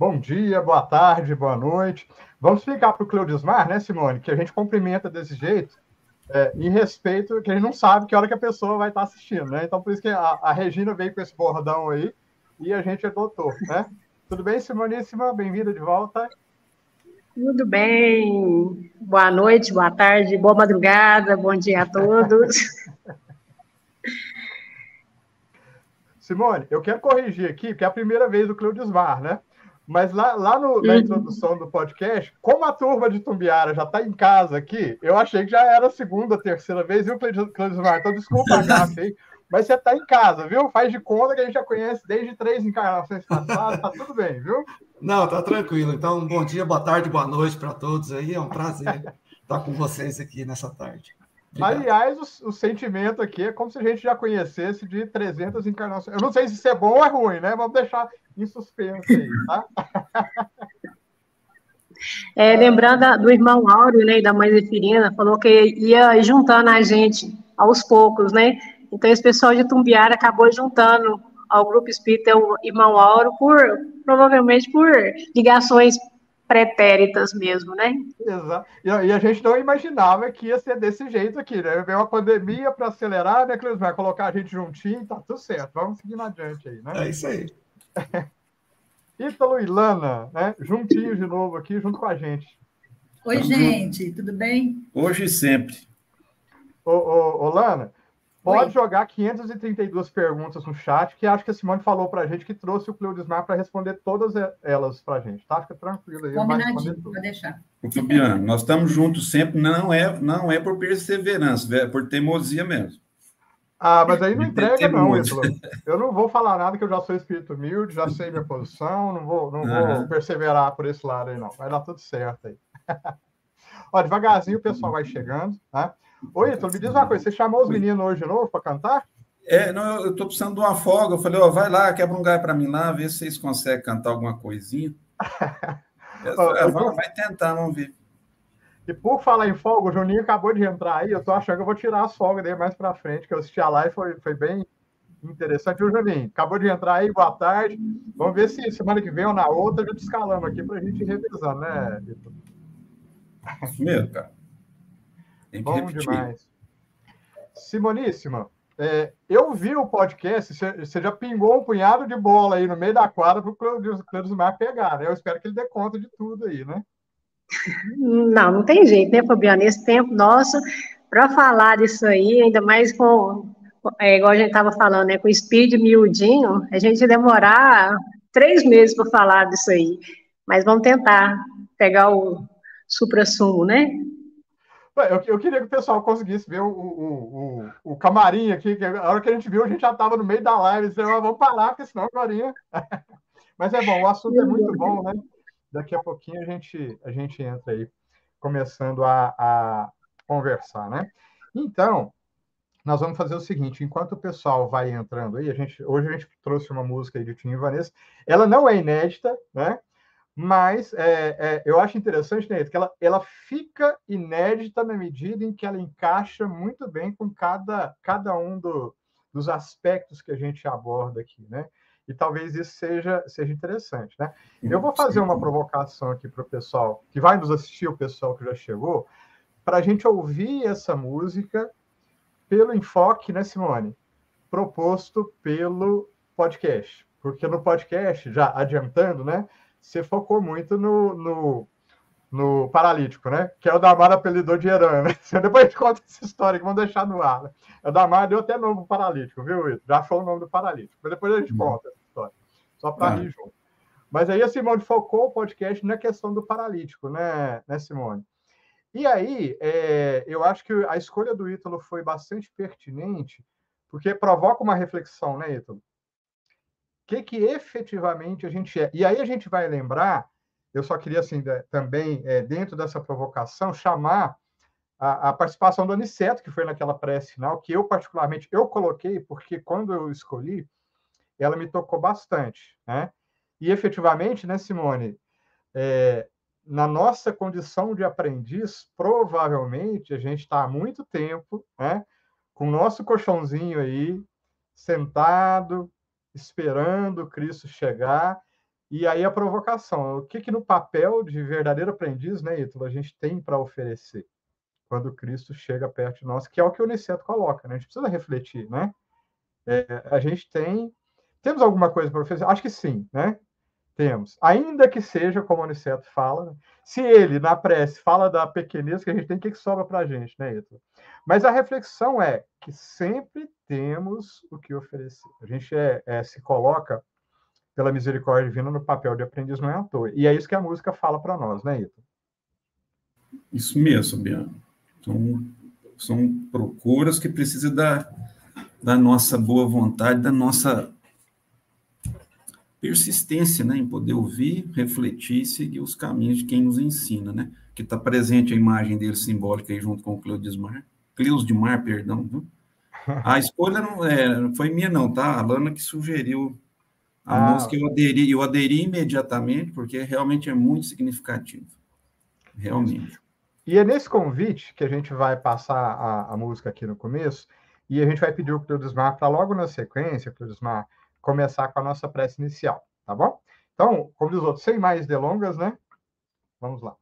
bom dia, boa tarde, boa noite. Vamos explicar para o Cleudismar, né, Simone, que a gente cumprimenta desse jeito, é, em respeito, que a gente não sabe que hora que a pessoa vai estar assistindo, né? Então, por isso que a, a Regina veio com esse bordão aí e a gente adotou, né? Tudo bem, Simoníssima? Bem-vinda de volta. Tudo bem. Boa noite, boa tarde, boa madrugada, bom dia a todos. Simone, eu quero corrigir aqui, porque é a primeira vez do Cleudismar, né? Mas lá, lá no, na uhum. introdução do podcast, como a turma de Tumbiara já está em casa aqui, eu achei que já era a segunda, terceira vez, viu, Cleudismar? Então, desculpa a gafe aí, mas você está em casa, viu? Faz de conta que a gente já conhece desde três encarnações passadas, tá tudo bem, viu? Não, tá tranquilo. Então, bom dia, boa tarde, boa noite para todos aí. É um prazer estar com vocês aqui nessa tarde. Aliás, o, o, sentimento aqui é como se a gente já conhecesse de 300 encarnações. Eu não sei se isso é bom ou é ruim, né? Vamos deixar em suspenso aí, tá? É, lembrando do irmão Áureo, né, e da mãe Zeferina, falou que ia juntando a gente aos poucos, né? Então, esse pessoal de Tumbiara acabou juntando ao grupo espírita o irmão Áureo por, provavelmente por ligações pretéritas mesmo, né? Exato. E a gente não imaginava que ia ser desse jeito aqui, né? Veio uma pandemia para acelerar, né, Cleus? Vai colocar a gente juntinho, tá tudo certo. Vamos seguindo adiante aí, né? É isso aí. Ítalo e Lana, né? Juntinhos de novo aqui, junto com a gente. Oi, gente, tudo bem? Hoje e sempre. Ô, ô, ô Lana, Pode Oi. jogar 532 perguntas no chat, que acho que a Simone falou para a gente que trouxe o Cleudismar para responder todas elas para a gente, tá? Fica tranquilo aí. Combinadinho, vou deixar. Fabiano, nós estamos juntos sempre, não é, não é por perseverança, é por teimosia mesmo. Ah, mas aí não entrega, não, Ítalo. Eu não vou falar nada, que eu já sou espírito humilde, já sei minha posição, não vou, não uhum. vou perseverar por esse lado aí, não. Vai dar tudo certo aí. Ó, devagarzinho o pessoal vai chegando, tá? Oi, então me diz uma coisa, você chamou os meninos hoje de novo para cantar? É, não, eu estou precisando de uma folga. Eu falei, ó, oh, vai lá, quebra um galho para mim lá, vê se vocês conseguem cantar alguma coisinha. é, vai, vai, tentar, vamos ver. E por falar em folga, o Juninho acabou de entrar aí, eu tô achando que eu vou tirar as folgas dele mais para frente, que eu assisti a live foi, foi bem interessante. O Juninho acabou de entrar aí, boa tarde. Vamos ver se semana que vem ou na outra a gente escalamos aqui para a gente ir revisando, né, Vitor? Meu, cara. Tem que Bom repetir. demais. Simoníssima, é, eu vi o podcast, você já pingou um punhado de bola aí no meio da quadra para o Cleudismar pegar, né? Eu espero que ele dê conta de tudo aí, né? Não, não tem jeito, né, Fabiano? Esse tempo nosso, para falar disso aí, ainda mais com, é, igual a gente estava falando, né, com o speed miudinho, a gente demorar três meses para falar disso aí. Mas vamos tentar pegar o supra-sumo, né? Eu, eu, queria que o pessoal conseguisse ver o, o, o, o camarim aqui, que a hora que a gente viu, a gente já estava no meio da live, disse, vamos parar, porque senão agora. Mas é bom, o assunto é muito bom, né? Daqui a pouquinho a gente, a gente entra aí, começando a, a conversar, né? Então, nós vamos fazer o seguinte: enquanto o pessoal vai entrando aí, a gente, hoje a gente trouxe uma música aí de Tim e Vanessa, ela não é inédita, né? Mas é, é, eu acho interessante, né, que ela, ela fica inédita na medida em que ela encaixa muito bem com cada, cada um do, dos aspectos que a gente aborda aqui, né? E talvez isso seja, seja interessante, né? Eu vou fazer uma provocação aqui para o pessoal que vai nos assistir, o pessoal que já chegou, para a gente ouvir essa música pelo enfoque, né, Simone? Proposto pelo podcast. Porque no podcast, já adiantando, né? Você focou muito no, no, no paralítico, né? Que é o Damar apelidou de Heran, né? Depois a gente conta essa história que vamos deixar no ar. Né? O Damar deu até nome paralítico, viu, Ito? Já achou o nome do paralítico. Mas depois a gente uhum. conta essa história. Só para rir junto. Mas aí a Simone focou o podcast na questão do paralítico, né, né Simone? E aí, é, eu acho que a escolha do Ítalo foi bastante pertinente, porque provoca uma reflexão, né, Ítalo? Que, que efetivamente a gente é. E aí a gente vai lembrar, eu só queria assim, também, é, dentro dessa provocação, chamar a, a, participação do Aniceto, que foi naquela prece final, que eu particularmente eu coloquei, porque quando eu escolhi, ela me tocou bastante. Né? E efetivamente, né, Simone, é, na nossa condição de aprendiz, provavelmente a gente está há muito tempo né, com o nosso colchãozinho aí, sentado, esperando Cristo chegar E aí a provocação, o que, que no papel de verdadeiro aprendiz, né, Ítalo, a gente tem para oferecer quando Cristo chega perto de nós, que é o que o Niceto coloca, né? A gente precisa refletir, né? É, a gente tem... Temos alguma coisa para oferecer? Acho que sim, né? Temos. Ainda que seja, como o Aniceto fala, né? se ele, na prece, fala da pequenez que a gente tem, o que, sobra para a gente, né, Ítalo? Mas a reflexão é que sempre temos o que oferecer. A gente é, é, se coloca pela misericórdia divina no papel de aprendiz não é à toa. E é isso que a música fala para nós, né, Ito? Isso mesmo, Biano. São, são procuras que precisam da, da nossa boa vontade, da nossa persistência né, em poder ouvir, refletir e seguir os caminhos de quem nos ensina, né? Que está presente a imagem dele simbólica aí junto com o Cleudismar. Cleus de Mar, perdão. Viu? A escolha não é, foi minha, não, tá? A Lana que sugeriu a ah. música eu aderi, eu aderi imediatamente, porque realmente é muito significativo. Realmente. E é nesse convite que a gente vai passar a, a música aqui no começo, e a gente vai pedir o Cleudismar para logo na sequência, Cleudismar, começar com a nossa prece inicial, tá bom? Então, como diz o outro, sem mais delongas, né? Vamos lá.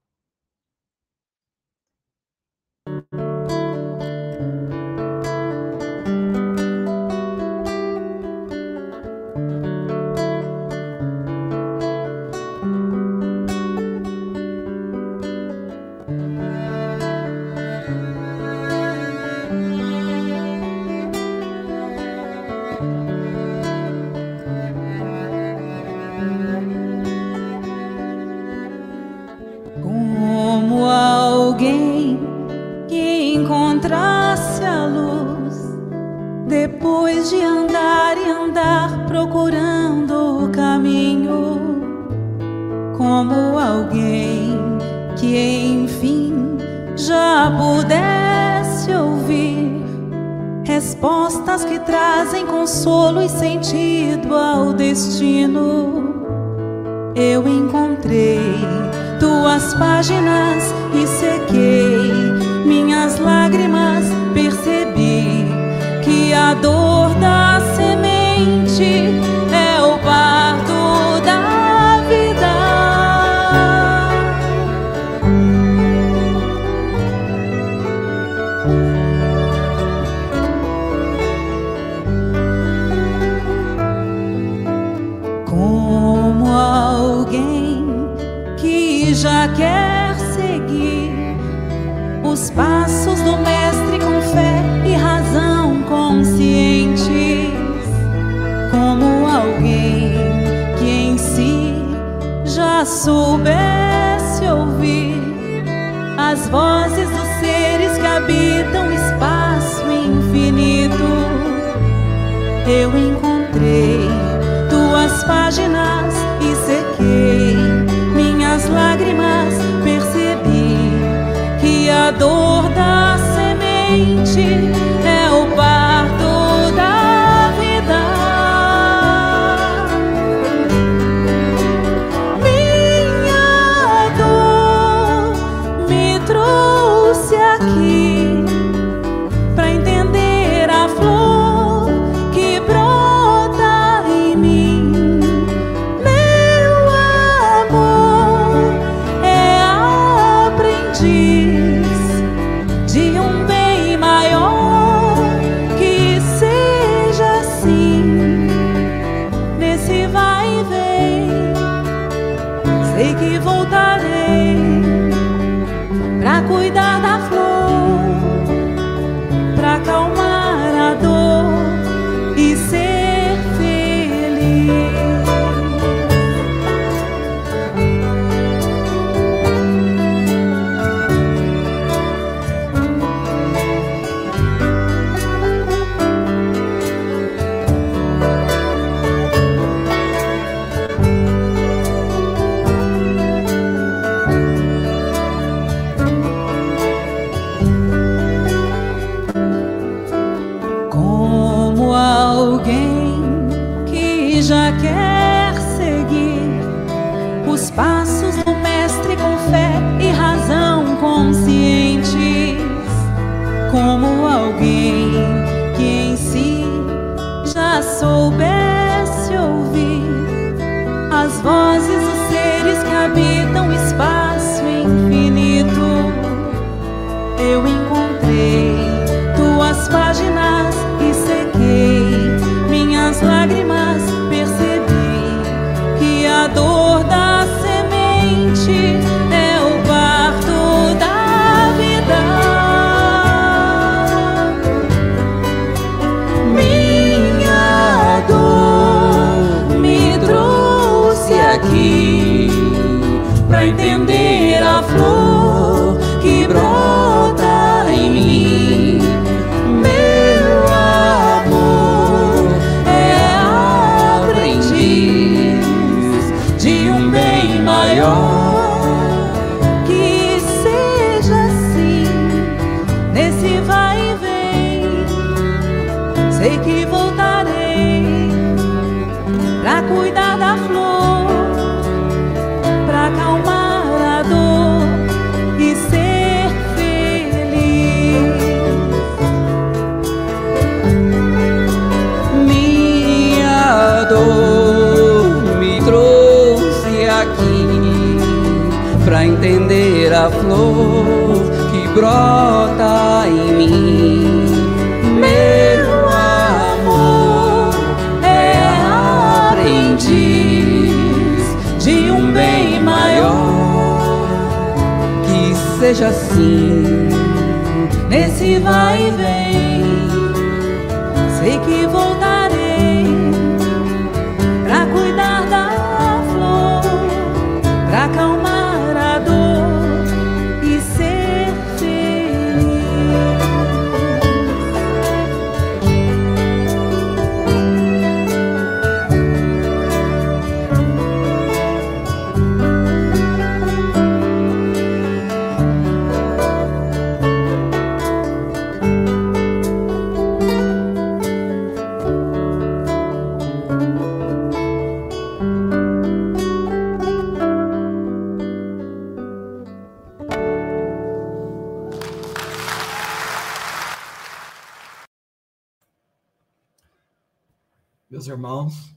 Irmãos,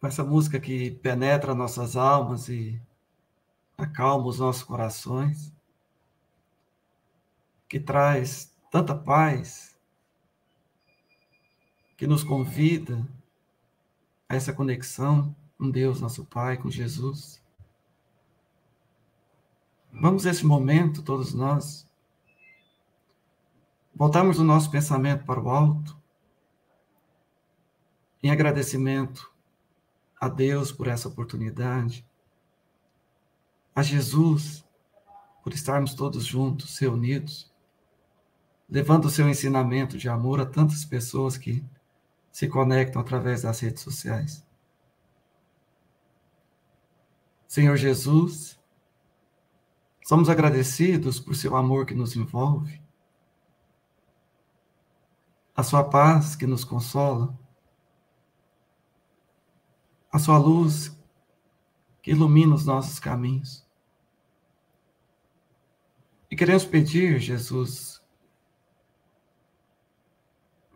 com essa música que penetra nossas almas e acalma os nossos corações, que traz tanta paz, que nos convida a essa conexão com Deus, nosso Pai, com Jesus. Vamos nesse momento, todos nós, voltarmos o nosso pensamento para o alto, em agradecimento a Deus por essa oportunidade, a Jesus por estarmos todos juntos, reunidos, levando o seu ensinamento de amor a tantas pessoas que se conectam através das redes sociais. Senhor Jesus, somos agradecidos por seu amor que nos envolve, a sua paz que nos consola, a sua luz que ilumina os nossos caminhos. E queremos pedir, Jesus,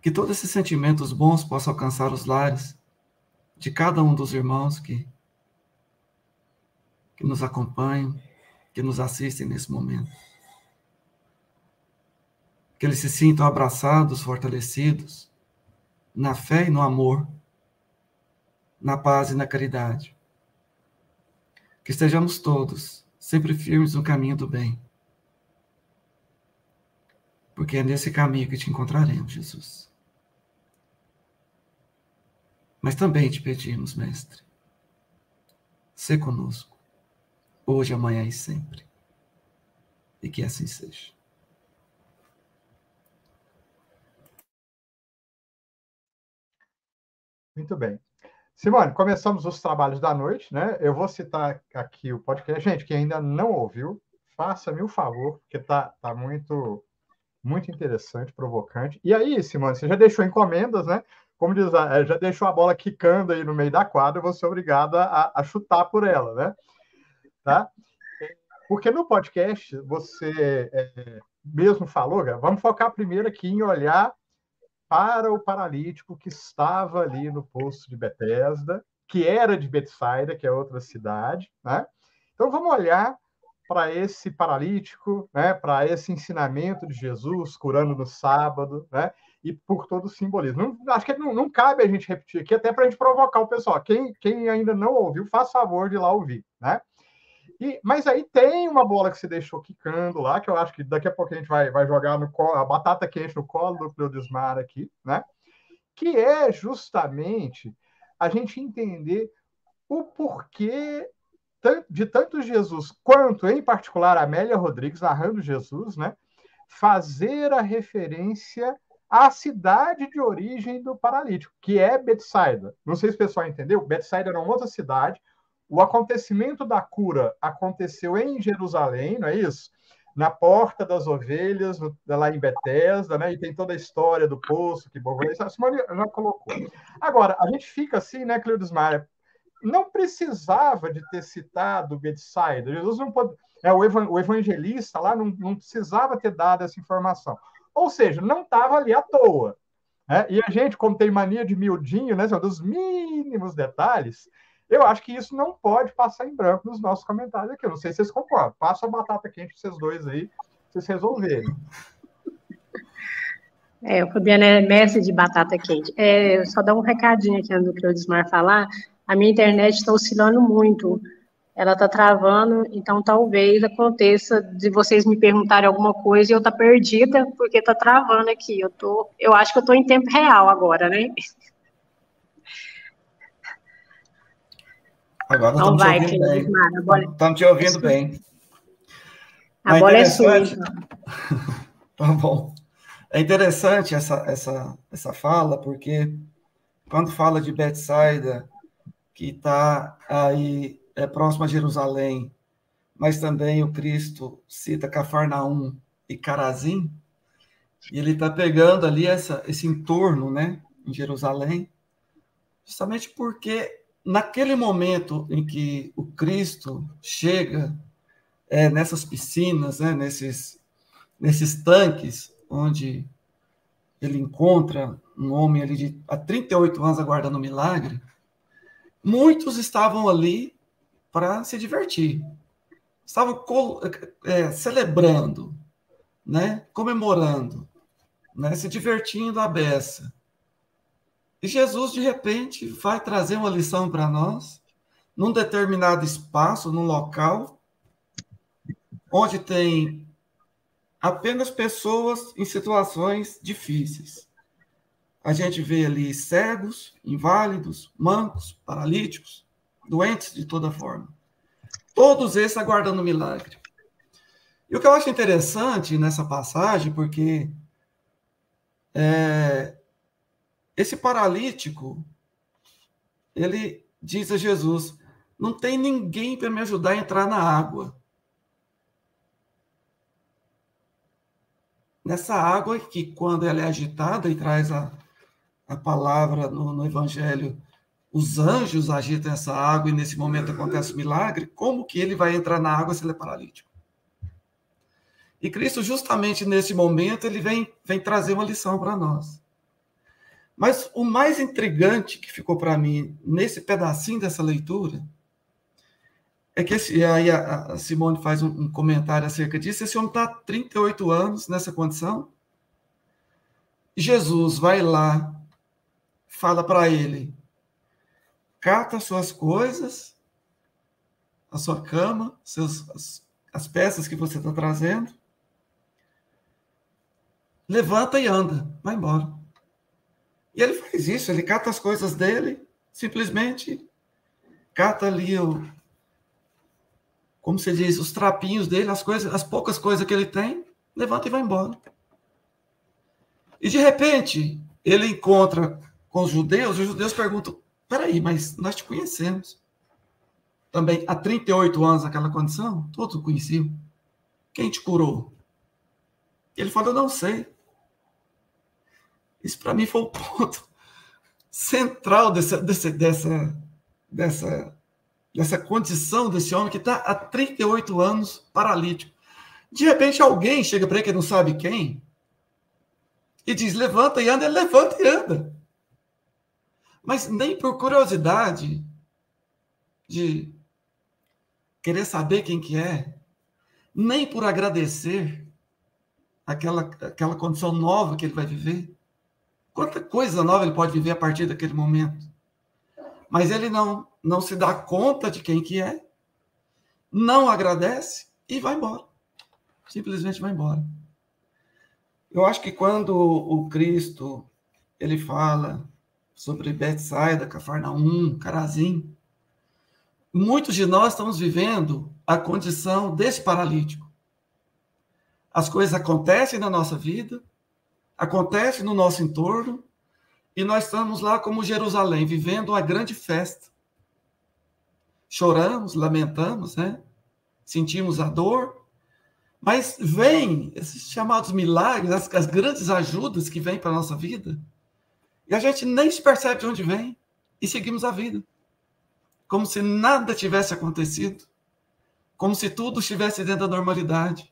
que todos esses sentimentos bons possam alcançar os lares de cada um dos irmãos que, que nos acompanham, que nos assistem nesse momento. Que eles se sintam abraçados, fortalecidos, na fé e no amor, na paz e na caridade. Que estejamos todos sempre firmes no caminho do bem. Porque é nesse caminho que te encontraremos, Jesus. Mas também te pedimos, Mestre, se conosco, hoje, amanhã e sempre. E que assim seja. Muito bem. Simone, começamos os trabalhos da noite, né? Eu vou citar aqui o podcast. Gente, que ainda não ouviu, faça-me o favor, porque tá, tá muito, muito interessante, provocante. E aí, Simone, você já deixou encomendas, né? Como diz, a- já deixou a bola quicando aí no meio da quadra, vou ser obrigada a, a chutar por ela, né? Tá? Porque no podcast, você é, mesmo falou, vamos focar primeiro aqui em olhar para o paralítico que estava ali no poço de Betesda, que era de Betsaida, que é outra cidade. Né? Então vamos olhar para esse paralítico, né, para esse ensinamento de Jesus curando no sábado, né, e por todo o simbolismo. Não, acho que não, não, cabe a gente repetir aqui, até para a gente provocar o pessoal. Quem, quem ainda não ouviu, faz favor de ir lá ouvir. Né? E, mas aí tem uma bola que se deixou quicando lá, que eu acho que daqui a pouco a gente vai, vai jogar no colo, a batata quente no colo do Cleudismar aqui, né? que é justamente a gente entender o porquê de tanto Jesus quanto, em particular, Amélia Rodrigues narrando Jesus, né, fazer a referência à cidade de origem do paralítico, que é Betsaida. Não sei se o pessoal entendeu, Betsaida era uma outra cidade. O acontecimento da cura aconteceu em Jerusalém, não é isso? Na porta das ovelhas, lá em Betesda, né? E tem toda a história do poço que a Simone já colocou. Agora, a gente fica assim, né, Cleudis Maia? não precisava de ter citado Betsaida. Jesus não pode, é, o, evangelista lá não, não precisava ter dado essa informação. Ou seja, não estava ali à toa. Né? E a gente, como tem mania de miudinho, né, dos mínimos detalhes, eu acho que isso não pode passar em branco nos nossos comentários aqui. Eu não sei se vocês concordam. Passa a batata quente para vocês dois aí, vocês resolverem. É, o Fabiano é mestre de batata quente. É, só dar um recadinho aqui do que o Desmar falar a minha internet está oscilando muito, ela está travando, então talvez aconteça de vocês me perguntarem alguma coisa e eu estar tá perdida porque está travando aqui. Eu tô, eu acho que eu estou em tempo real agora, né? Agora então estamos vai, te ouvindo bem. Bola... Estamos te ouvindo bem. A é bola é sua. Então. tá bom. É interessante essa, essa, essa fala, porque quando fala de Betsaida, que está aí é, próximo a Jerusalém, mas também o Cristo cita Cafarnaum e Carazim, e ele está pegando ali essa, esse entorno, né, em Jerusalém, justamente porque naquele momento em que o Cristo chega é, nessas piscinas, né, nesses, nesses tanques, onde ele encontra um homem ali de há 38 anos aguardando um milagre, muitos estavam ali para se divertir. Estavam é, celebrando, né? comemorando, né? se divertindo à beça. E Jesus, de repente, vai trazer uma lição para nós, num determinado espaço, num local, onde tem apenas pessoas em situações difíceis. A gente vê ali cegos, inválidos, mancos, paralíticos, doentes de toda forma. Todos esses aguardando milagre. E o que eu acho interessante nessa passagem, porque é, esse paralítico, ele diz a Jesus: não tem ninguém para me ajudar a entrar na água. Nessa água que, quando ela é agitada e traz a, a palavra no, no Evangelho, os anjos agitam essa água e nesse momento acontece o milagre, como que ele vai entrar na água se ele é paralítico? E Cristo, justamente nesse momento, ele vem, vem trazer uma lição para nós. Mas o mais intrigante que ficou para mim nesse pedacinho dessa leitura é que esse, aí a, Simone faz um, comentário acerca disso. Esse homem está há 38 anos nessa condição. Jesus vai lá fala para ele: cata suas coisas, a sua cama, seus, as, as peças que você está trazendo, levanta e anda, vai embora. E ele faz isso, ele cata as coisas dele, simplesmente cata ali o, como se diz, os trapinhos dele, as coisas, as poucas coisas que ele tem, levanta e vai embora. E de repente, ele encontra com os judeus, os judeus perguntam: peraí, mas nós te conhecemos. Também há 38 anos naquela condição, todos conheciam. Quem te curou? Ele falou: não sei. Isso para mim foi o ponto central dessa, dessa, dessa, dessa, dessa condição desse homem que está há 38 anos paralítico. De repente alguém chega para ele que não sabe quem e diz: levanta e anda, ele levanta e anda. Mas nem por curiosidade de querer saber quem que é, nem por agradecer aquela, aquela condição nova que ele vai viver. Quanta coisa nova ele pode viver a partir daquele momento. Mas ele não, não se dá conta de quem que é, não agradece e vai embora. Simplesmente vai embora. Eu acho que quando o Cristo ele fala sobre Betsaida, Cafarnaum, Carazim, muitos de nós estamos vivendo a condição desse paralítico. As coisas acontecem na nossa vida, acontecem no nosso entorno, e nós estamos lá como Jerusalém, vivendo uma grande festa. Choramos, lamentamos, né? Sentimos a dor, mas vem esses chamados milagres, as, as grandes ajudas que vêm para a nossa vida, e a gente nem se percebe de onde vem, e seguimos a vida, como se nada tivesse acontecido como se tudo estivesse dentro da normalidade.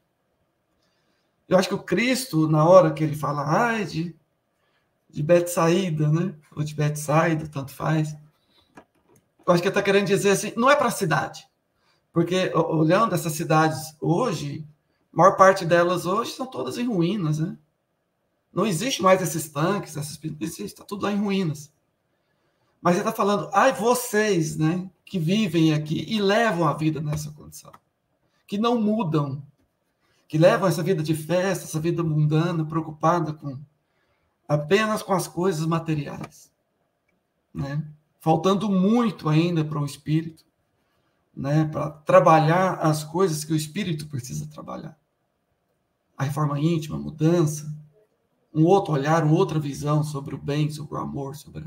Eu acho que o Cristo, na hora que ele fala, ai, de, de Betsaída, né? Ou de Betsaida, tanto faz. Eu acho que ele está querendo dizer assim, não é para a cidade. Porque, olhando essas cidades hoje, a maior parte delas hoje são todas em ruínas, né? Não existe mais esses tanques, essas está tudo lá em ruínas. Mas ele está falando, ai, vocês, né? que vivem aqui e levam a vida nessa condição, que não mudam, que levam essa vida de festa, essa vida mundana, preocupada com apenas com as coisas materiais, né? Faltando muito ainda para o espírito, né? Para trabalhar as coisas que o espírito precisa trabalhar. A reforma íntima, a mudança, um outro olhar, uma outra visão sobre o bem, sobre o amor, sobre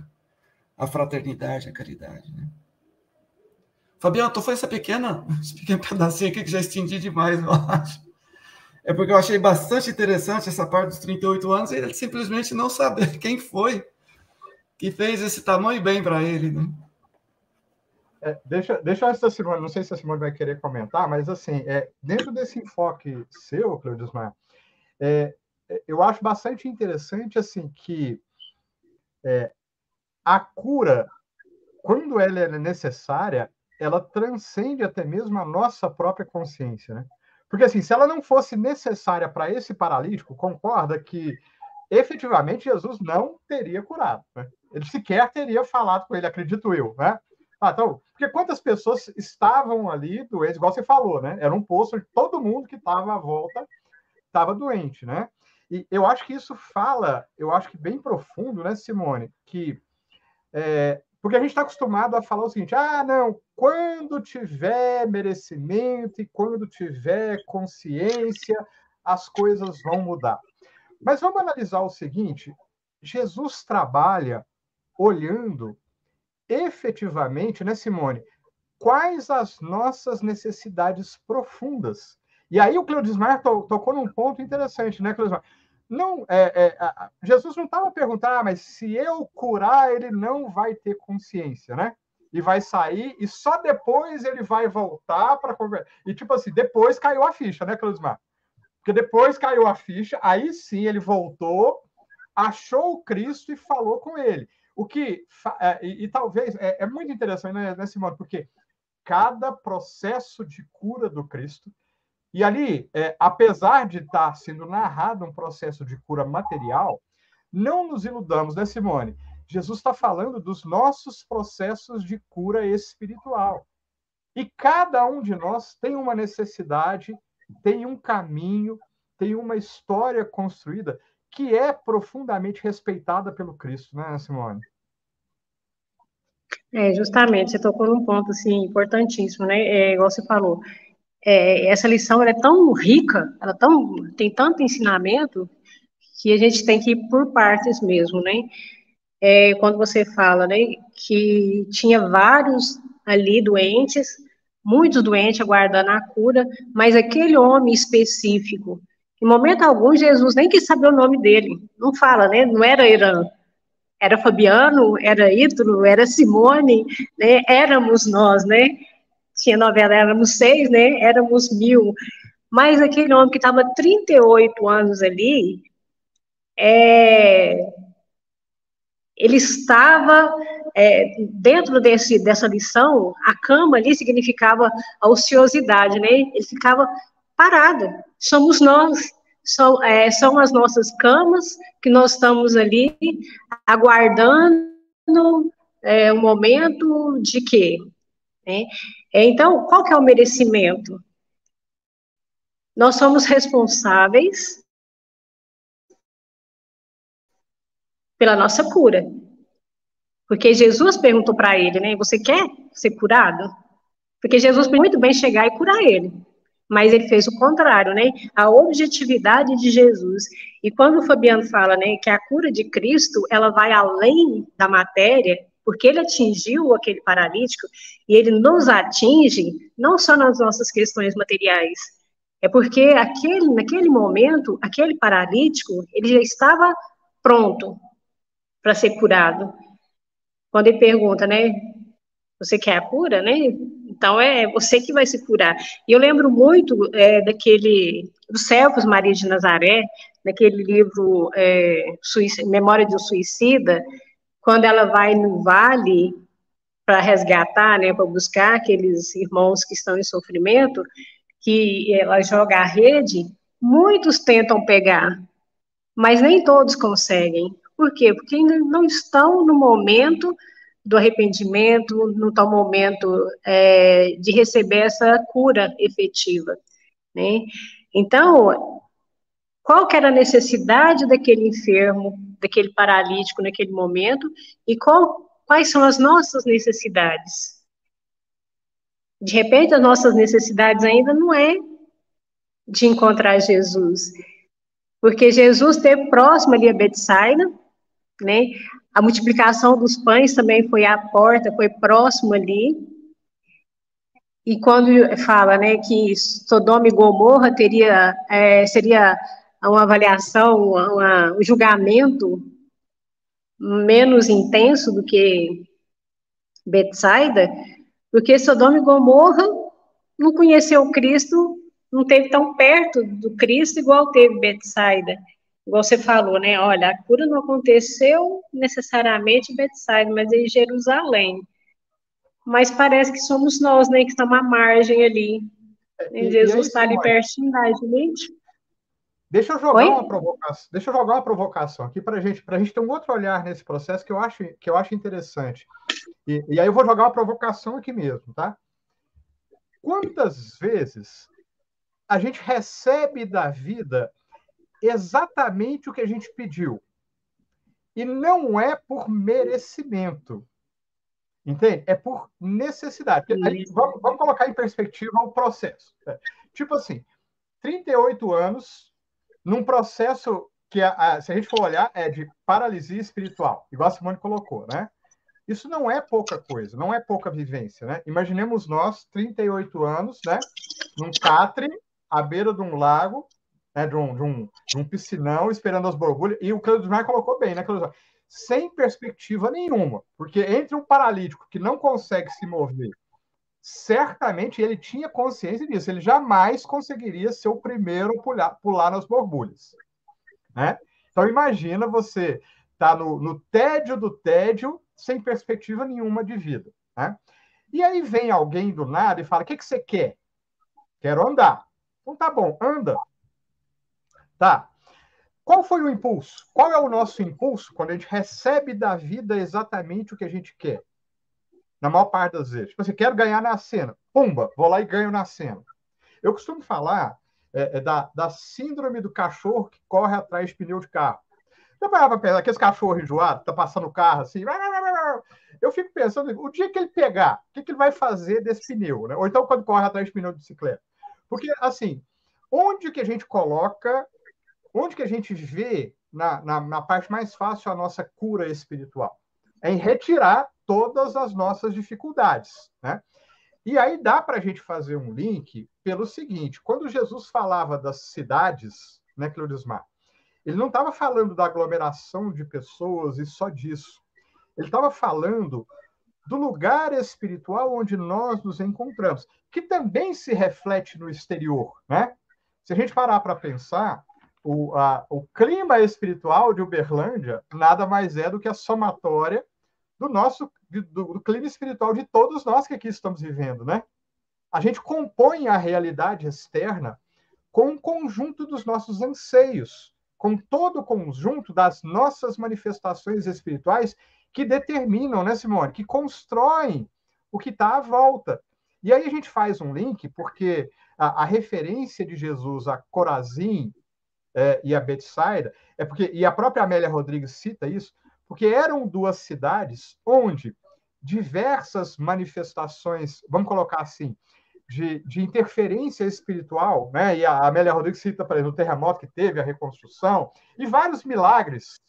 a fraternidade, a caridade, né? Fabiano, tu foi essa pequena, esse pequeno pedacinho aqui que já estendi demais, eu acho. É porque eu achei bastante interessante essa parte dos 38 anos e ele simplesmente não saber quem foi que fez esse tamanho bem para ele, né? É, deixa, deixa da Simone, não sei se a Simone vai querer comentar, mas assim, é, dentro desse enfoque seu, Cleudismar, é, é, eu acho bastante interessante assim que é, a cura, quando ela é necessária, ela transcende até mesmo a nossa própria consciência, né? Porque assim, se ela não fosse necessária para esse paralítico, concorda que efetivamente Jesus não teria curado, né? Ele sequer teria falado com ele, acredito eu, né? Ah, então, porque quantas pessoas estavam ali doentes, igual você falou, né? Era um poço de todo mundo que estava à volta estava doente, né? E eu acho que isso fala, eu acho que bem profundo, né, Simone, que é, porque a gente está acostumado a falar o seguinte: ah, não, quando tiver merecimento e quando tiver consciência, as coisas vão mudar. Mas vamos analisar o seguinte: Jesus trabalha olhando efetivamente, né, Simone? Quais as nossas necessidades profundas? E aí o Cleudismar tocou num ponto interessante, né, Cleudismar? Não é, é, Jesus não estava perguntando, ah, mas se eu curar, ele não vai ter consciência, né? E vai sair, e só depois ele vai voltar para conversar. E tipo assim, depois caiu a ficha, né, Clusmar? Porque depois caiu a ficha, aí sim ele voltou, achou o Cristo e falou com ele. O que. É, e, e, talvez. É, é muito interessante, né, né, Simone? Porque cada processo de cura do Cristo e ali, é, apesar de estar sendo narrado um processo de cura material, não nos iludamos, né, Simone? Jesus está falando dos nossos processos de cura espiritual. E cada um de nós tem uma necessidade, tem um caminho, tem uma história construída que é profundamente respeitada pelo Cristo, né, Simone? É, justamente, você tocou num ponto assim importantíssimo, né? É, igual você falou, é, essa lição é tão rica, ela tão, tem tanto ensinamento que a gente tem que ir por partes mesmo, né? É, quando você fala, né, que tinha vários ali doentes, muitos doentes aguardando a cura, mas aquele homem específico, em momento algum Jesus nem quis saber o nome dele, não fala, né? Não era Irã, era Fabiano, era Ítalo, era Simone, né? Éramos nós, né? Tinha novela, éramos seis, né? Éramos mil. Mas aquele homem que estava 38 anos ali, é, ele estava é, dentro desse, dessa lição, a cama ali significava a ociosidade, né? Ele ficava parado. Somos nós, são, é, são as nossas camas que nós estamos ali aguardando é, um momento de quê? Né? Então, qual que é o merecimento? Nós somos responsáveis pela nossa cura. Porque Jesus perguntou para ele, né? Você quer ser curado? Porque Jesus podia muito bem chegar e curar ele. Mas ele fez o contrário, né? A objetividade de Jesus. E quando o Fabiano fala, né, que a cura de Cristo, ela vai além da matéria, porque ele atingiu aquele paralítico e ele nos atinge não só nas nossas questões materiais, é porque aquele, naquele momento, aquele paralítico, ele já estava pronto, para ser curado. Quando ele pergunta, né? Você quer a cura, né? Então é você que vai se curar. E eu lembro muito é, daquele dos Servos Maria de Nazaré, naquele livro é, Memória de um Suicida, quando ela vai no vale para resgatar, né, para buscar aqueles irmãos que estão em sofrimento, que ela joga a rede, muitos tentam pegar, mas nem todos conseguem. Por quê? Porque ainda não estão no momento do arrependimento, no tal momento é, de receber essa cura efetiva, né? Então, qual que era a necessidade daquele enfermo, daquele paralítico naquele momento, e qual, quais são as nossas necessidades? De repente, as nossas necessidades ainda não é de encontrar Jesus, porque Jesus esteve próximo ali a Betsaida, né? A multiplicação dos pães também foi à porta, foi próximo ali. E quando fala, né, que Sodoma e Gomorra teria, é, seria uma avaliação, uma, um julgamento menos intenso do que Betsaida, porque Sodoma e Gomorra não conheceu Cristo, não teve tão perto do Cristo igual teve Betsaida igual você falou, né? Olha, a cura não aconteceu necessariamente em Betsaida, mas em Jerusalém. Mas parece que somos nós, né, que estamos à margem ali. E, Jesus está ali pertinho da gente. Deixa eu jogar Oi? uma provocação. Deixa eu jogar uma provocação aqui para gente, para a gente ter um outro olhar nesse processo que eu acho que eu acho interessante. E, e aí eu vou jogar uma provocação aqui mesmo, tá? Quantas vezes a gente recebe da vida exatamente o que a gente pediu. E não é por merecimento. Entende? É por necessidade. Gente, vamos, vamos, colocar em perspectiva o processo. É, tipo assim, 38 anos num processo que, a, a, se a gente for olhar, é de paralisia espiritual, igual a Simone colocou, né? Isso não é pouca coisa, não é pouca vivência, né? Imaginemos nós, 38 anos, né? Num catre, à beira de um lago, né, de, um, de, um, de um piscinão esperando as borbulhas. E o Cleudemar colocou bem, né, Cleudemar? Sem perspectiva nenhuma. Porque entre um paralítico que não consegue se mover, certamente ele tinha consciência disso. Ele jamais conseguiria ser o primeiro a pular, pular nas borbulhas. Né? Então, imagina você estar tá no, no tédio do tédio, sem perspectiva nenhuma de vida. Né? E aí vem alguém do nada e fala: O que, que você quer? Quero andar. Então tá bom, anda. Tá? Qual foi o impulso? Qual é o nosso impulso quando a gente recebe da vida exatamente o que a gente quer? Na maior parte das vezes. Tipo assim, quero ganhar na cena. Pumba, vou lá e ganho na cena. Eu costumo falar é, é da, da síndrome do cachorro que corre atrás de pneu de carro. Eu parava para pensar, aqueles cachorros enjoados, tá passando o carro assim. Eu fico pensando, o dia que ele pegar, o que, que ele vai fazer desse pneu? Né? Ou então quando corre atrás de pneu de bicicleta. Porque, assim, onde que a gente coloca Onde que a gente vê, na, na, na parte mais fácil, a nossa cura espiritual? É em retirar todas as nossas dificuldades, né? E aí dá para a gente fazer um link pelo seguinte: quando Jesus falava das cidades, né, Cleudismar, ele não estava falando da aglomeração de pessoas e só disso. Ele estava falando do lugar espiritual onde nós nos encontramos, que também se reflete no exterior, né? Se a gente parar para pensar, o, a, o clima espiritual de Uberlândia nada mais é do que a somatória do nosso do, do, clima espiritual de todos nós que aqui estamos vivendo, né? A gente compõe a realidade externa com um conjunto dos nossos anseios, com todo o conjunto das nossas manifestações espirituais que determinam, né, Simone, que constroem o que está à volta. E aí a gente faz um link, porque a, a referência de Jesus a Corazim é, e a Betsaida, é porque, e a própria Amélia Rodrigues cita isso, porque eram duas cidades onde diversas manifestações, vamos colocar assim, de, de interferência espiritual, né? E a Amélia Rodrigues cita, por exemplo, o terremoto que teve, a reconstrução, e vários milagres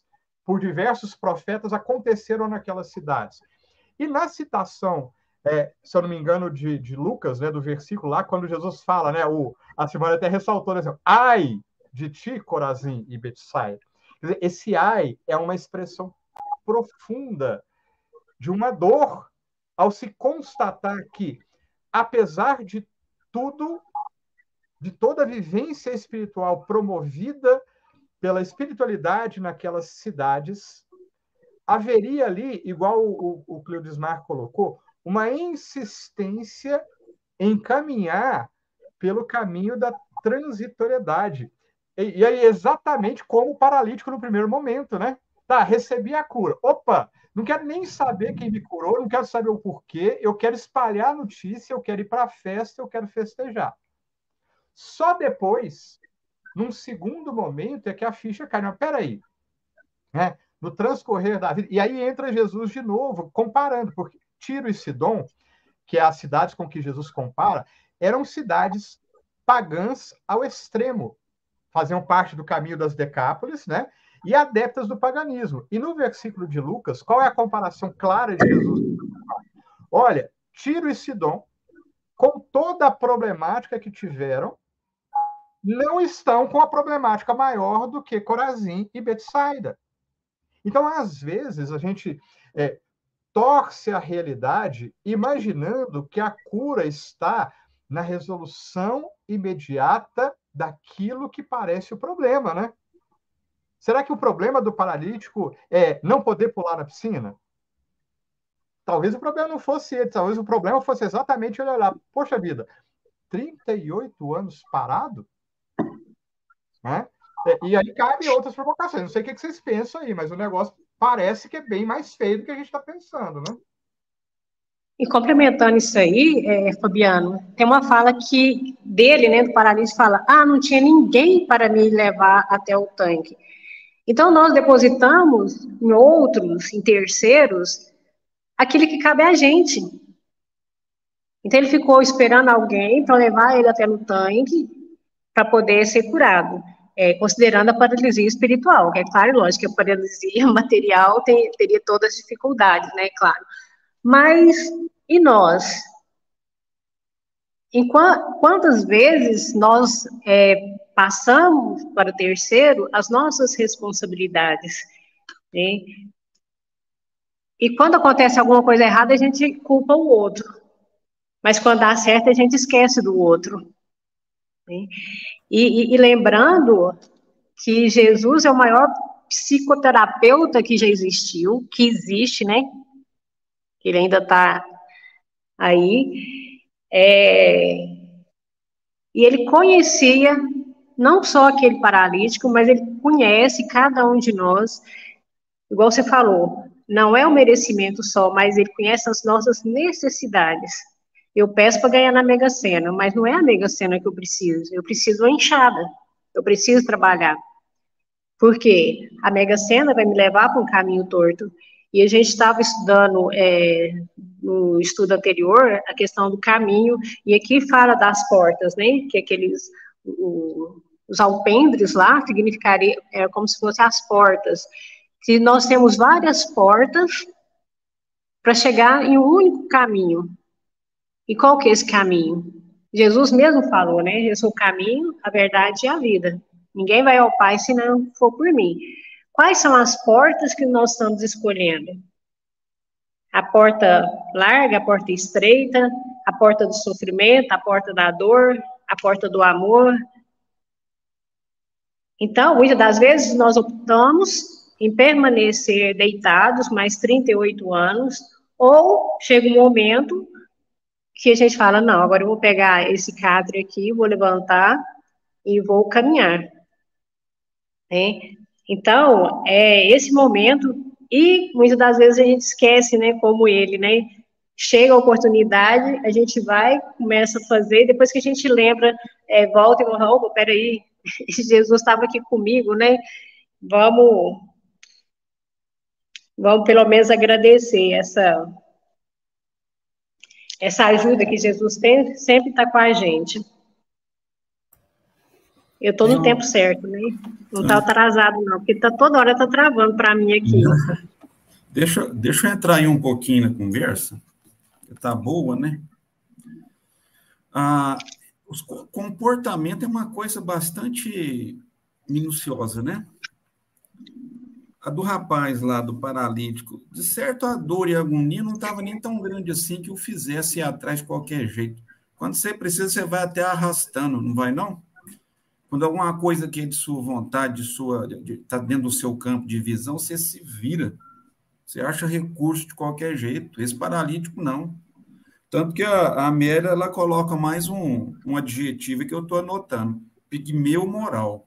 por diversos profetas aconteceram naquelas cidades. E na citação, é, se eu não me engano, de, de Lucas, né, do versículo lá, quando Jesus fala, né, o, a Simone até ressaltou, né, assim, ai de ti, Corazim e Betsaida. Esse ai é uma expressão profunda de uma dor ao se constatar que, apesar de tudo, de toda a vivência espiritual promovida pela espiritualidade naquelas cidades, haveria ali, igual o, o, Cleudismar colocou, uma insistência em caminhar pelo caminho da transitoriedade. E, e aí, exatamente como o paralítico no primeiro momento, né? Tá, recebi a cura. Opa, não quero nem saber quem me curou, não quero saber o porquê, eu quero espalhar a notícia, eu quero ir para a festa, eu quero festejar. Só depois, num segundo momento, é que a ficha cai. Não, peraí. Né? No transcorrer da vida. E aí entra Jesus de novo, comparando, porque Tiro e Sidom, que é as cidades com que Jesus compara, eram cidades pagãs ao extremo faziam parte do caminho das Decápolis, né? E adeptas do paganismo. E no versículo de Lucas, qual é a comparação clara de Jesus? Olha, Tiro e Sidom, com toda a problemática que tiveram, não estão com a problemática maior do que Corazim e Betsaida. Então, às vezes, a gente é, torce a realidade imaginando que a cura está na resolução imediata daquilo que parece o problema, né? Será que o problema do paralítico é não poder pular na piscina? Talvez o problema não fosse ele, talvez o problema fosse exatamente ele olhar, poxa vida, 38 anos parado? Né? E aí cabe outras provocações. Não sei o que vocês pensam aí, mas o negócio parece que é bem mais feio do que a gente está pensando, né? E complementando isso aí, é, Fabiano, tem uma fala que dele, né, do paralítico, fala: ah, não tinha ninguém para me levar até o tanque. Então nós depositamos em outros, em terceiros, aquilo que cabe a gente. Então ele ficou esperando alguém para levar ele até no tanque para poder ser curado, é, considerando a paralisia espiritual, que é claro, lógico que a paralisia material tem, teria todas as dificuldades, né, claro. Mas e nós? Em quantas vezes nós é, passamos para o terceiro as nossas responsabilidades? Né? E quando acontece alguma coisa errada, a gente culpa o outro. Mas quando dá certo, a gente esquece do outro. Né? E, e, e lembrando que Jesus é o maior psicoterapeuta que já existiu, que existe, né? Ele ainda está aí. É, e ele conhecia não só aquele paralítico, mas ele conhece cada um de nós, igual você falou, não é o merecimento só, mas ele conhece as nossas necessidades. Eu peço para ganhar na Mega Sena, mas não é a Mega Sena que eu preciso, eu preciso uma enxada, eu preciso trabalhar. Porque a Mega Sena vai me levar para um caminho torto. E a gente estava estudando é, no estudo anterior a questão do caminho, e aqui fala das portas, né? Que aqueles o, os alpendres lá significaria é como se fossem as portas. Que nós temos várias portas para chegar em um único caminho. E qual que é esse caminho? Jesus mesmo falou, né? Eu sou o caminho, a verdade e a vida. Ninguém vai ao Pai se não for por mim. Quais são as portas que nós estamos escolhendo? A porta larga, a porta estreita, a porta do sofrimento, a porta da dor, a porta do amor. Então, muitas das vezes nós optamos em permanecer deitados mais 38 anos, ou chega um momento que a gente fala, não, agora eu vou pegar esse catre aqui, vou levantar e vou caminhar. Né? Então, é esse momento, e muitas das vezes a gente esquece, né, como ele, né, chega a oportunidade, a gente vai, começa a fazer, depois que a gente lembra, é, volta e fala, opa, peraí, Jesus estava aqui comigo, né, vamos, vamos pelo menos agradecer essa, essa ajuda que Jesus tem, sempre está com a gente. Eu estou no tempo certo, né? Não está atrasado, não, porque tá, toda hora está travando para mim aqui. Deixa, deixa eu entrar aí um pouquinho na conversa, está boa, né? Ah, o comportamento é uma coisa bastante minuciosa, né? A do rapaz lá, do paralítico, de certo a dor e a agonia não estava nem tão grande assim que o fizesse ir atrás de qualquer jeito. Quando você precisa, você vai até arrastando, não vai não? Quando alguma coisa que é de sua vontade, de sua, está dentro do seu campo de visão, você se vira. Você acha recurso de qualquer jeito. Esse paralítico não. Tanto que a, a Amélia ela coloca mais um, um adjetivo que eu estou anotando: pigmeu moral.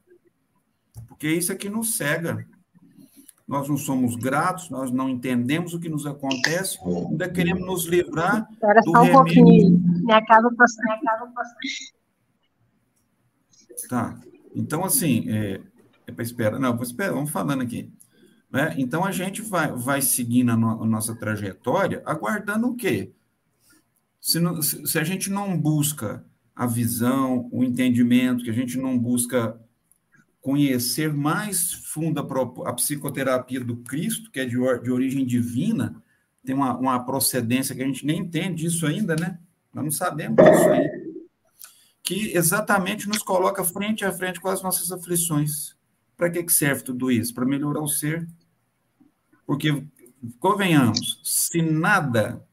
Porque isso aqui nos cega. Nós não somos gratos, nós não entendemos o que nos acontece, ainda queremos nos livrar Espera só um remédio. pouquinho. Minha casa passou, minha casa passou. Tá. Então, assim, é, é para esperar. Não, vou esperar, vamos falando aqui. Né? Então, a gente vai, vai seguindo a, no, a nossa trajetória, aguardando o quê? Se, não, se a gente não busca a visão, o entendimento, que a gente não busca conhecer mais fundo a, psicoterapia do Cristo, que é de, de origem divina, tem uma, uma, procedência que a gente nem entende isso ainda, né? Nós não sabemos disso aí. Que exatamente nos coloca frente a frente com as nossas aflições. Para que, que serve tudo isso? Para melhorar o ser. Porque, convenhamos, se nada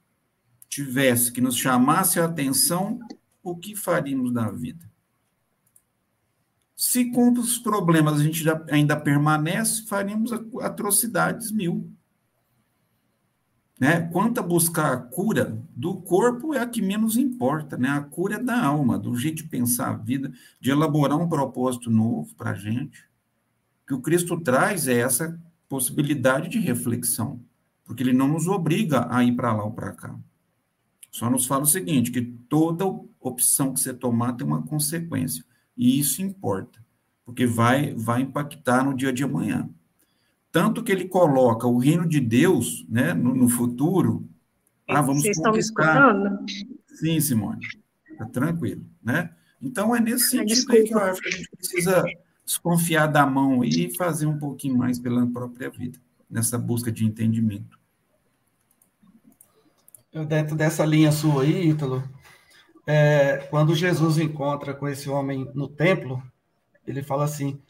tivesse que nos chamasse a atenção, o que faríamos da vida? Se com os problemas a gente ainda permanece, faríamos atrocidades mil. Né? Quanto a buscar a cura do corpo é a que menos importa, né? A cura é da alma, do jeito de pensar a vida, de elaborar um propósito novo para a gente. O que o Cristo traz é essa possibilidade de reflexão, porque ele não nos obriga a ir para lá ou para cá. Só nos fala o seguinte, que toda opção que você tomar tem uma consequência. E isso importa, porque vai, vai impactar no dia de amanhã. Tanto que ele coloca o reino de Deus né, no, no futuro. Ah, vamos Vocês conquistar. Sim, Simone. Tá tranquilo, né? Então é nesse sentido aí que eu acho que a gente precisa desconfiar da mão e fazer um pouquinho mais pela própria vida, nessa busca de entendimento dentro dessa linha sua aí, Ítalo, é, quando Jesus encontra com esse homem no templo, ele fala assim: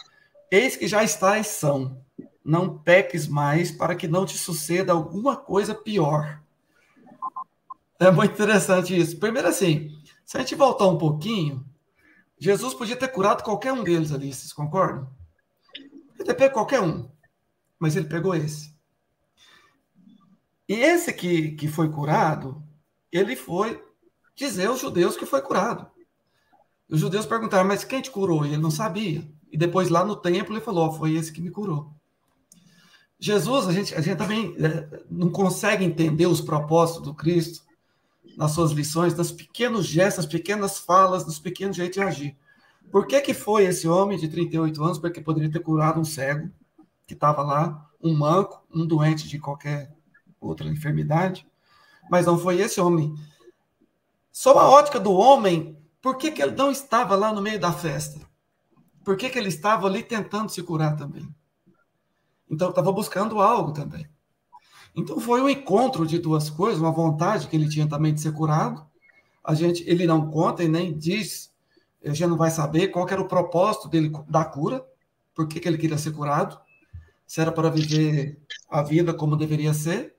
Eis que já estás são, não peques mais para que não te suceda alguma coisa pior. É muito interessante isso. Primeiro, assim, se a gente voltar um pouquinho, Jesus podia ter curado qualquer um deles ali, vocês concordam? Ele ter pego qualquer um, mas ele pegou esse. E esse que, que foi curado, ele foi dizer aos judeus que foi curado. Os judeus perguntaram, mas quem te curou? E ele não sabia. E depois lá no templo ele falou, oh, foi esse que me curou. Jesus, a gente, a gente também é, não consegue entender os propósitos do Cristo nas suas lições, nos pequenos gestos, pequenas falas, nos pequenos jeitos de agir. Por que, que foi esse homem de 38 anos? Porque poderia ter curado um cego que estava lá, um manco, um doente de qualquer outra enfermidade, mas não foi esse homem. Sob a ótica do homem, por que, que ele não estava lá no meio da festa? Por que, que ele estava ali tentando se curar também? Então, estava buscando algo também. Então, foi um encontro de duas coisas, uma vontade que ele tinha também de ser curado. A gente, ele não conta e nem diz, a gente não vai saber qual era o propósito dele da cura, por que, que ele queria ser curado, se era para viver a vida como deveria ser,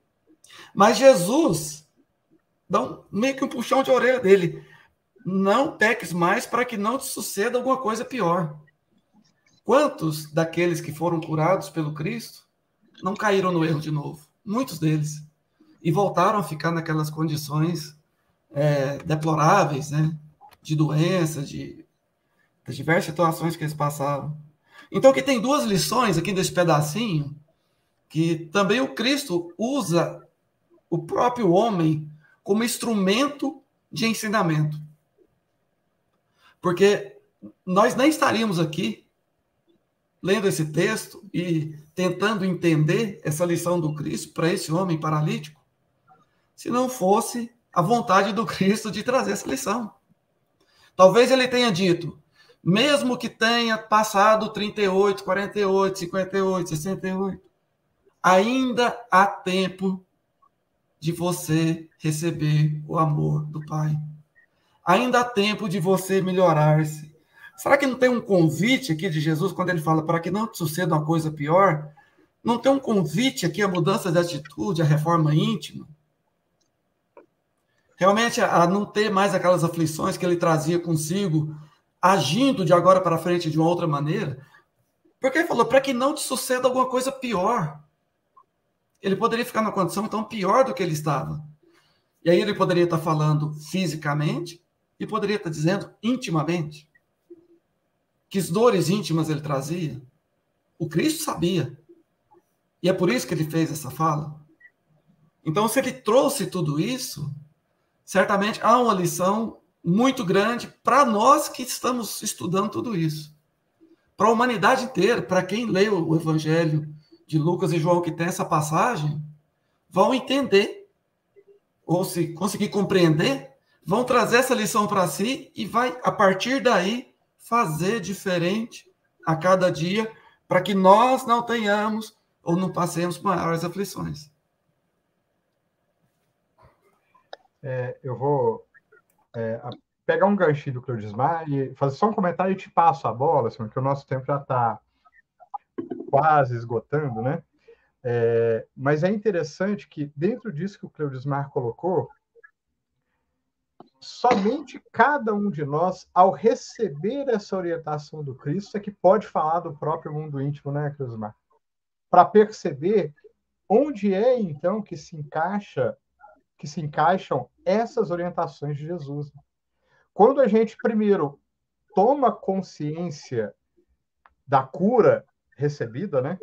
mas Jesus dá um, meio que um puxão de orelha dele. Não peques mais para que não te suceda alguma coisa pior. quantos daqueles que foram curados pelo Cristo não caíram no erro de novo? Muitos deles. E voltaram a ficar naquelas condições é, deploráveis, né? De doença, de, diversas situações que eles passaram. Então, aqui tem duas lições aqui desse pedacinho, que também o Cristo usa o próprio homem como instrumento de ensinamento. Porque nós nem estaríamos aqui lendo esse texto e tentando entender essa lição do Cristo para esse homem paralítico, se não fosse a vontade do Cristo de trazer essa lição. Talvez ele tenha dito: mesmo que tenha passado 38, 48, 58, 68, ainda há tempo de você receber o amor do Pai. Ainda há tempo de você melhorar-se. Será que não tem um convite aqui de Jesus quando ele fala para que não te suceda uma coisa pior? Não tem um convite aqui a mudança de atitude, a reforma íntima? Realmente a não ter mais aquelas aflições que ele trazia consigo agindo de agora para frente de uma outra maneira. Porque ele falou, para que não te suceda alguma coisa pior. Ele poderia ficar numa condição então pior do que ele estava. E aí ele poderia estar falando fisicamente e poderia estar dizendo intimamente. Que dores íntimas ele trazia. O Cristo sabia. E é por isso que ele fez essa fala. Então, se ele trouxe tudo isso, certamente há uma lição muito grande para nós que estamos estudando tudo isso. Para a humanidade inteira, para quem lê o Evangelho de Lucas e João que tem essa passagem, vão entender, ou se conseguir compreender, vão trazer essa lição para si e vai, a partir daí, fazer diferente a cada dia, para que nós não tenhamos ou não passemos maiores aflições. É, eu vou é, pegar um ganchinho do Cleudismar e fazer só um comentário e te passo a bola, assim, porque o nosso tempo já está quase esgotando, né? É, mas é interessante que, dentro disso que o Cleudismar colocou, somente cada um de nós, ao receber essa orientação do Cristo, é que pode falar do próprio mundo íntimo, né, Cleudismar? Para perceber onde é, então, que se encaixa que se encaixam essas orientações de Jesus. Quando a gente primeiro toma consciência da cura recebida, né?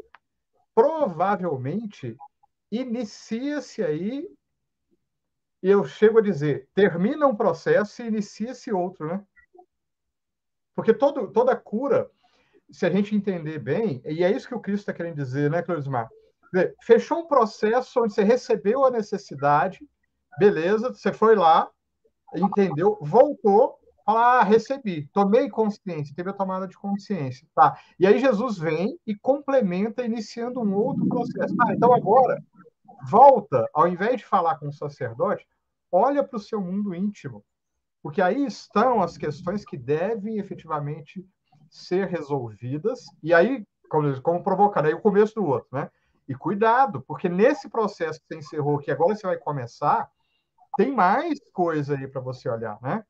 Provavelmente inicia-se aí, e eu chego a dizer, termina um processo e inicia-se outro, né? Porque todo, toda cura, se a gente entender bem, e é isso que o Cristo está querendo dizer, né, Cleusmar? Fechou um processo onde você recebeu a necessidade, Beleza, você foi lá, entendeu, voltou, fala, ah, recebi, tomei consciência, teve a tomada de consciência, tá? E aí Jesus vem e complementa, iniciando um outro processo. Ah, então agora, volta, ao invés de falar com o sacerdote, olha para o seu mundo íntimo, porque aí estão as questões que devem efetivamente ser resolvidas, e aí, como, como provocando, aí o começo do outro, né? E cuidado, porque nesse processo que você encerrou, que agora você vai começar, tem mais coisa aí para você olhar, né?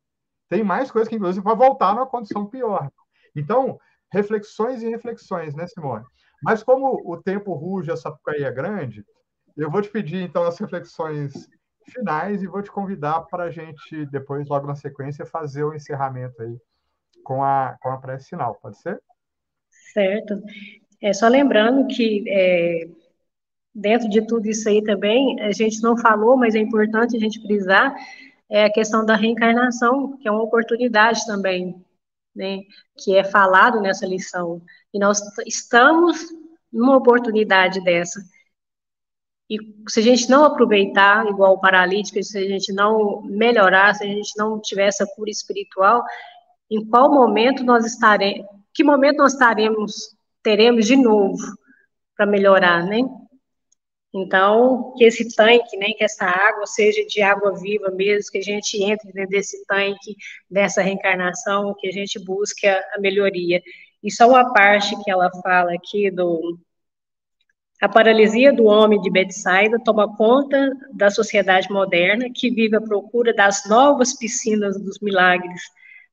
Tem mais coisa que, inclusive, vai voltar numa condição pior. Então, reflexões e reflexões, né, Simone? Mas como o tempo ruge, a sapucaí é grande, eu vou te pedir, então, as reflexões finais e vou te convidar para a gente, depois, logo na sequência, fazer o encerramento aí com a, com a prece final, pode ser? Certo. É, só lembrando que é, dentro de tudo isso aí também, a gente não falou, mas é importante a gente frisar, é a questão da reencarnação, que é uma oportunidade também, né, que é falado nessa lição. E nós estamos numa oportunidade dessa. E se a gente não aproveitar, igual o paralítico, se a gente não melhorar, se a gente não tiver essa cura espiritual, em qual momento nós estaremos, que momento nós estaremos, teremos de novo para melhorar, né? Então, que esse tanque, né, que essa água seja de água viva mesmo, que a gente entre dentro desse tanque, dessa reencarnação, que a gente busque a, melhoria. E só uma parte que ela fala aqui do a paralisia do homem de Betsaida toma conta da sociedade moderna que vive à procura das novas piscinas dos milagres.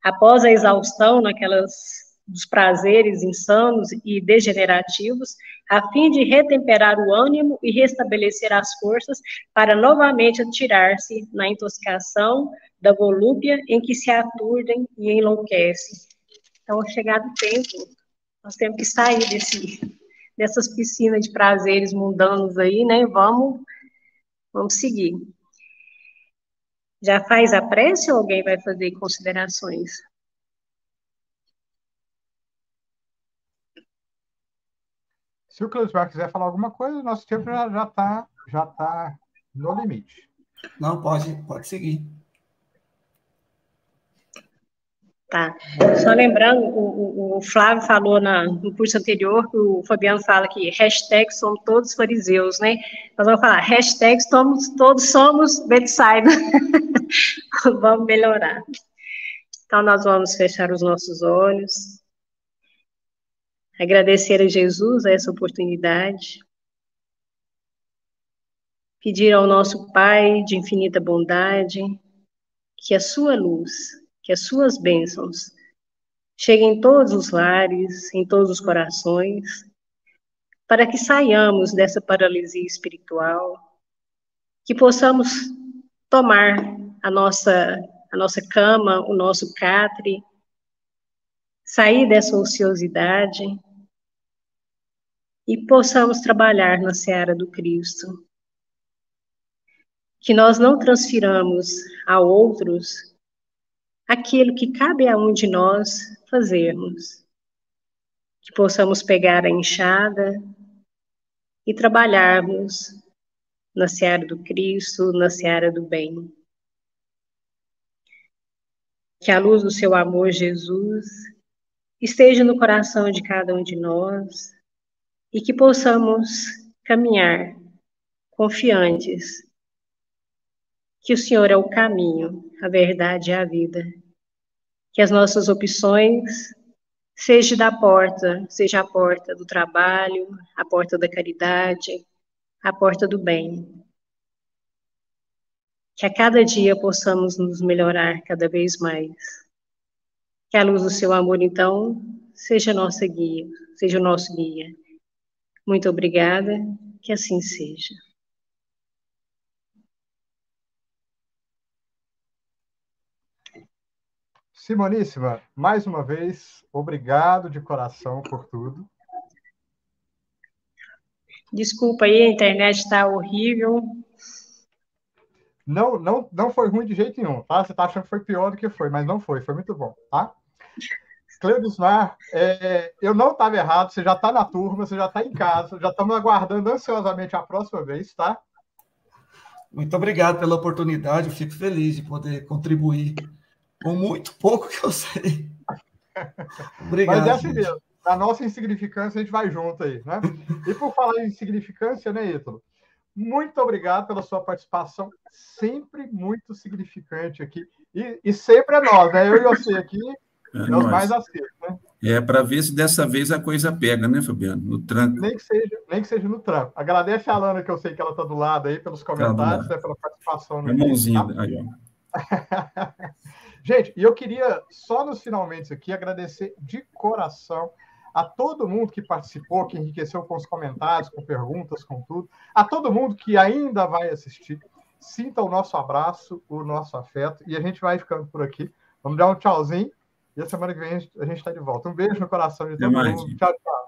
Após a exaustão naquelas dos prazeres insanos e degenerativos, a fim de retemperar o ânimo e restabelecer as forças para novamente atirar-se na intoxicação da volúpia em que se aturdem e enlouquecem. Então, chegado o tempo, nós temos que sair desse, dessas piscinas de prazeres mundanos aí, né? Vamos, vamos seguir. Já faz a prece ou alguém vai fazer considerações? Se o Cleusmar quiser falar alguma coisa, nosso tempo já está já tá no limite. Não, pode, pode seguir. Tá. Só lembrando, o, o, o Flávio falou na, no curso anterior que o Fabiano fala que hashtag somos todos fariseus, né? Nós vamos falar hashtag somos, todos somos Betsaida. vamos melhorar. Então, nós vamos fechar os nossos olhos. Agradecer a Jesus essa oportunidade. Pedir ao nosso Pai de infinita bondade que a sua luz que as suas bênçãos cheguem em todos os lares, em todos os corações, para que saiamos dessa paralisia espiritual, que possamos tomar a nossa a nossa cama, o nosso catre, sair dessa ociosidade e possamos trabalhar na seara do Cristo. Que nós não transfiramos a outros aquilo que cabe a um de nós fazermos. Que possamos pegar a enxada e trabalharmos na seara do Cristo, na seara do bem. Que a luz do seu amor, Jesus, esteja no coração de cada um de nós e que possamos caminhar confiantes que o Senhor é o caminho, a verdade e a vida. Que as nossas opções seja da porta, seja a porta do trabalho, a porta da caridade, a porta do bem. Que a cada dia possamos nos melhorar cada vez mais. Que a luz do seu amor, então, seja nossa guia, seja o nosso guia. Muito obrigada, que assim seja. Simoníssima, mais uma vez, obrigado de coração por tudo. Desculpa aí, a internet está horrível. Não, não, não foi ruim de jeito nenhum, tá? Você está achando que foi pior do que foi, mas não foi, foi muito bom, tá? Cleudismar, é, eu não estava errado, você já está na turma, você já está em casa, já estamos aguardando ansiosamente a próxima vez, tá? Muito obrigado pela oportunidade, eu fico feliz de poder contribuir com muito pouco que eu sei. Obrigado. Mas é assim mesmo. Na nossa insignificância, a gente vai junto aí, né? E por falar em insignificância, né, Ítalo? Muito obrigado pela sua participação, sempre muito significante aqui. E, e sempre é nós, né? Eu e você aqui, é, é os mais acertos, né? É, para ver se dessa vez a coisa pega, né, Fabiano? No tranco. Nem que seja, nem que seja no tranco. Agradece a Alana, que eu sei que ela está do lado aí, pelos tá comentários, tá né, pela participação. No mãozinha, tá? aí, ó. Gente, e eu queria só nos finalmente aqui agradecer de coração a todo mundo que participou, que enriqueceu com os comentários, com perguntas, com tudo, a todo mundo que ainda vai assistir. Sinta o nosso abraço, o nosso afeto, e a gente vai ficando por aqui. Vamos dar um tchauzinho, e a semana que vem a gente está de volta. Um beijo no coração de todo mundo. Tchau, tchau.